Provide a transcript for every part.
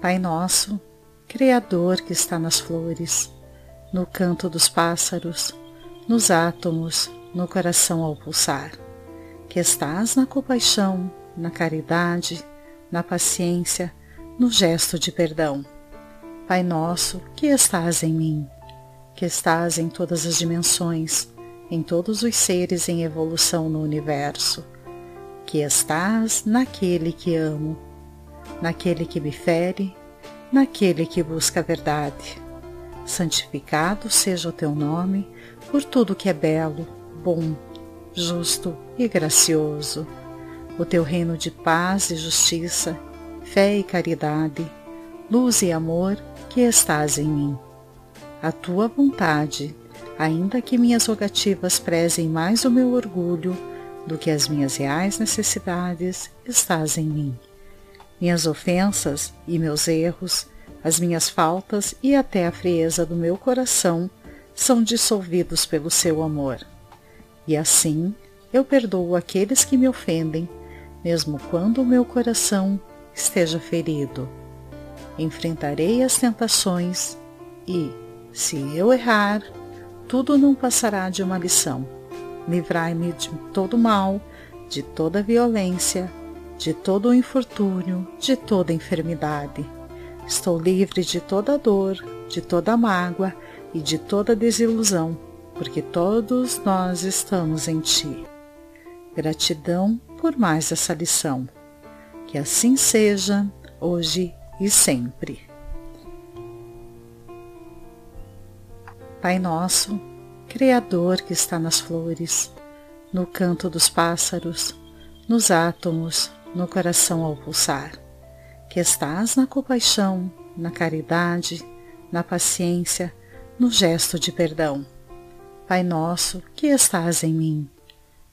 Pai nosso, Criador que está nas flores, no canto dos pássaros, nos átomos, no coração ao pulsar, que estás na compaixão, na caridade, na paciência, no gesto de perdão. Pai nosso, que estás em mim, que estás em todas as dimensões, em todos os seres em evolução no universo, que estás naquele que amo, naquele que me fere, naquele que busca a verdade. Santificado seja o teu nome por tudo que é belo, bom, justo e gracioso. O teu reino de paz e justiça, fé e caridade, luz e amor que estás em mim. A tua vontade, ainda que minhas rogativas prezem mais o meu orgulho do que as minhas reais necessidades, estás em mim minhas ofensas e meus erros, as minhas faltas e até a frieza do meu coração são dissolvidos pelo seu amor. E assim eu perdoo aqueles que me ofendem, mesmo quando o meu coração esteja ferido. Enfrentarei as tentações e, se eu errar, tudo não passará de uma lição. Livrai-me de todo mal, de toda violência, de todo o infortúnio, de toda enfermidade. Estou livre de toda dor, de toda mágoa e de toda desilusão, porque todos nós estamos em Ti. Gratidão por mais essa lição. Que assim seja, hoje e sempre. Pai nosso, Criador que está nas flores, no canto dos pássaros, nos átomos, no coração ao pulsar, que estás na compaixão, na caridade, na paciência, no gesto de perdão. Pai nosso, que estás em mim,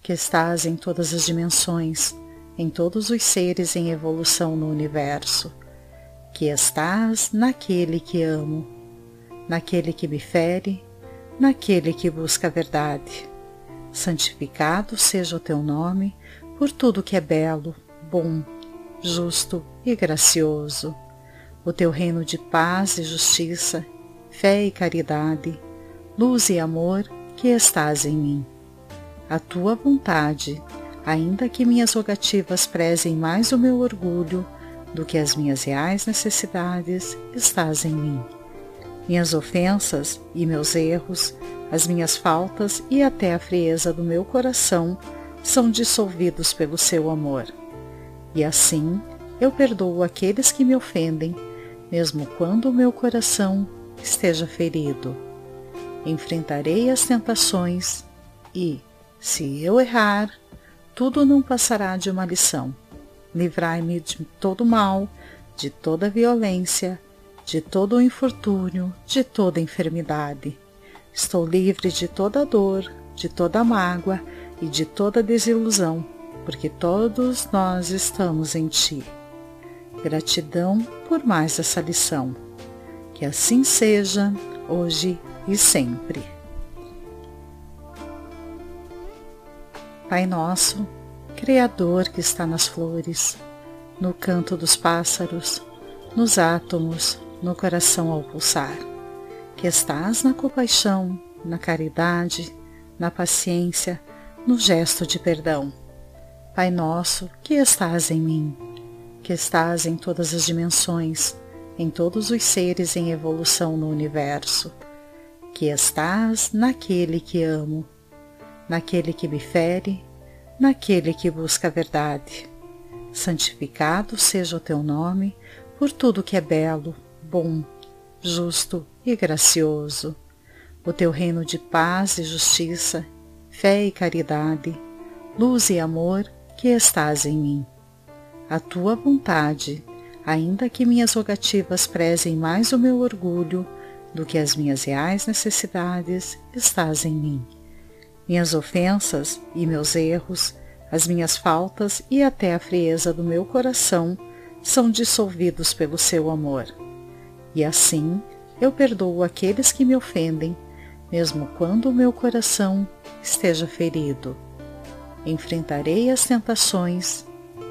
que estás em todas as dimensões, em todos os seres em evolução no universo, que estás naquele que amo, naquele que me fere, naquele que busca a verdade. Santificado seja o teu nome por tudo que é belo, bom, justo e gracioso, o teu reino de paz e justiça, fé e caridade, luz e amor que estás em mim. A tua vontade, ainda que minhas rogativas prezem mais o meu orgulho do que as minhas reais necessidades, estás em mim. Minhas ofensas e meus erros, as minhas faltas e até a frieza do meu coração são dissolvidos pelo seu amor. E assim eu perdoo aqueles que me ofendem, mesmo quando o meu coração esteja ferido. Enfrentarei as tentações e, se eu errar, tudo não passará de uma lição. Livrai-me de todo mal, de toda violência, de todo infortúnio, de toda enfermidade. Estou livre de toda dor, de toda mágoa e de toda desilusão porque todos nós estamos em Ti. Gratidão por mais essa lição. Que assim seja, hoje e sempre. Pai nosso, Criador que está nas flores, no canto dos pássaros, nos átomos, no coração ao pulsar, que estás na compaixão, na caridade, na paciência, no gesto de perdão Pai nosso, que estás em mim, que estás em todas as dimensões, em todos os seres em evolução no universo, que estás naquele que amo, naquele que me fere, naquele que busca a verdade. Santificado seja o teu nome por tudo que é belo, bom, justo e gracioso. O teu reino de paz e justiça, fé e caridade, luz e amor que estás em mim. A tua vontade, ainda que minhas rogativas prezem mais o meu orgulho do que as minhas reais necessidades, estás em mim. Minhas ofensas e meus erros, as minhas faltas e até a frieza do meu coração são dissolvidos pelo seu amor. E assim eu perdoo aqueles que me ofendem, mesmo quando o meu coração esteja ferido enfrentarei as tentações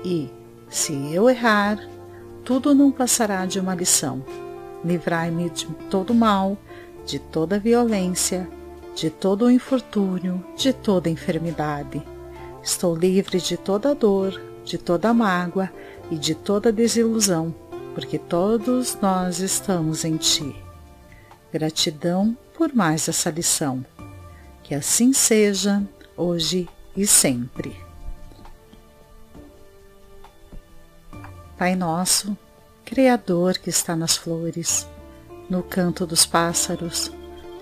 e, se eu errar, tudo não passará de uma lição. Livrai-me de todo mal, de toda violência, de todo infortúnio, de toda enfermidade. Estou livre de toda dor, de toda mágoa e de toda desilusão, porque todos nós estamos em Ti. Gratidão por mais essa lição. Que assim seja, hoje e sempre. Pai nosso, Criador que está nas flores, no canto dos pássaros,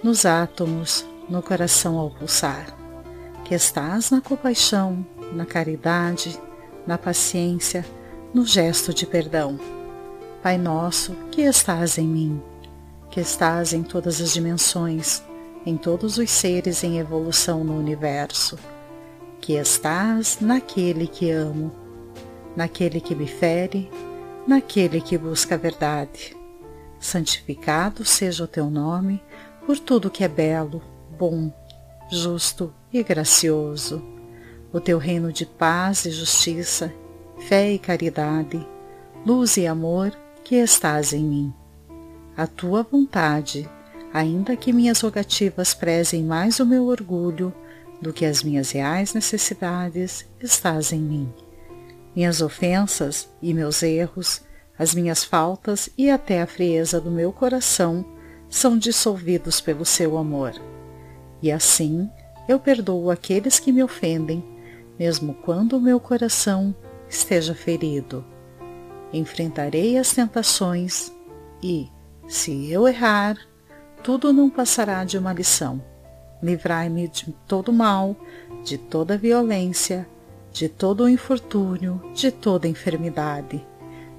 nos átomos, no coração ao pulsar, que estás na compaixão, na caridade, na paciência, no gesto de perdão. Pai nosso que estás em mim, que estás em todas as dimensões, em todos os seres em evolução no universo, que estás naquele que amo, naquele que me fere, naquele que busca a verdade. Santificado seja o teu nome por tudo que é belo, bom, justo e gracioso. O teu reino de paz e justiça, fé e caridade, luz e amor que estás em mim. A tua vontade, ainda que minhas rogativas prezem mais o meu orgulho do que as minhas reais necessidades, estás em mim. Minhas ofensas e meus erros, as minhas faltas e até a frieza do meu coração são dissolvidos pelo seu amor. E assim eu perdoo aqueles que me ofendem, mesmo quando o meu coração esteja ferido. Enfrentarei as tentações e, se eu errar, tudo não passará de uma lição. Livrai-me de todo mal, de toda violência, de todo infortúnio, de toda enfermidade.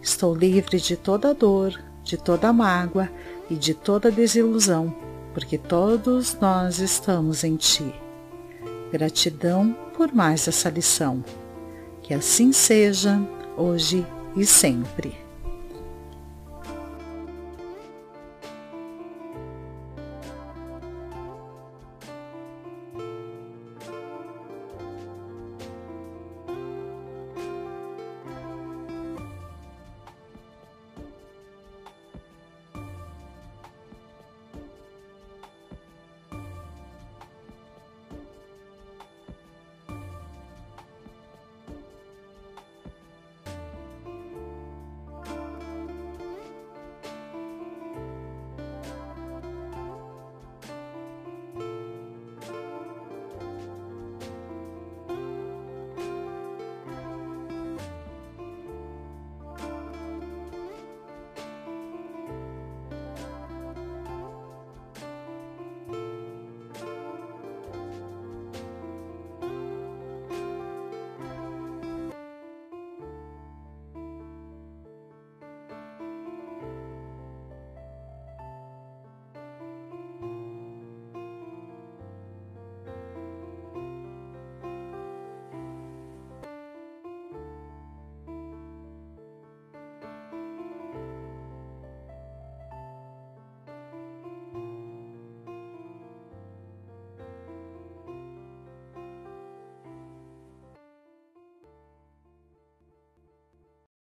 Estou livre de toda dor, de toda mágoa e de toda desilusão, porque todos nós estamos em Ti. Gratidão por mais essa lição. Que assim seja, hoje e sempre.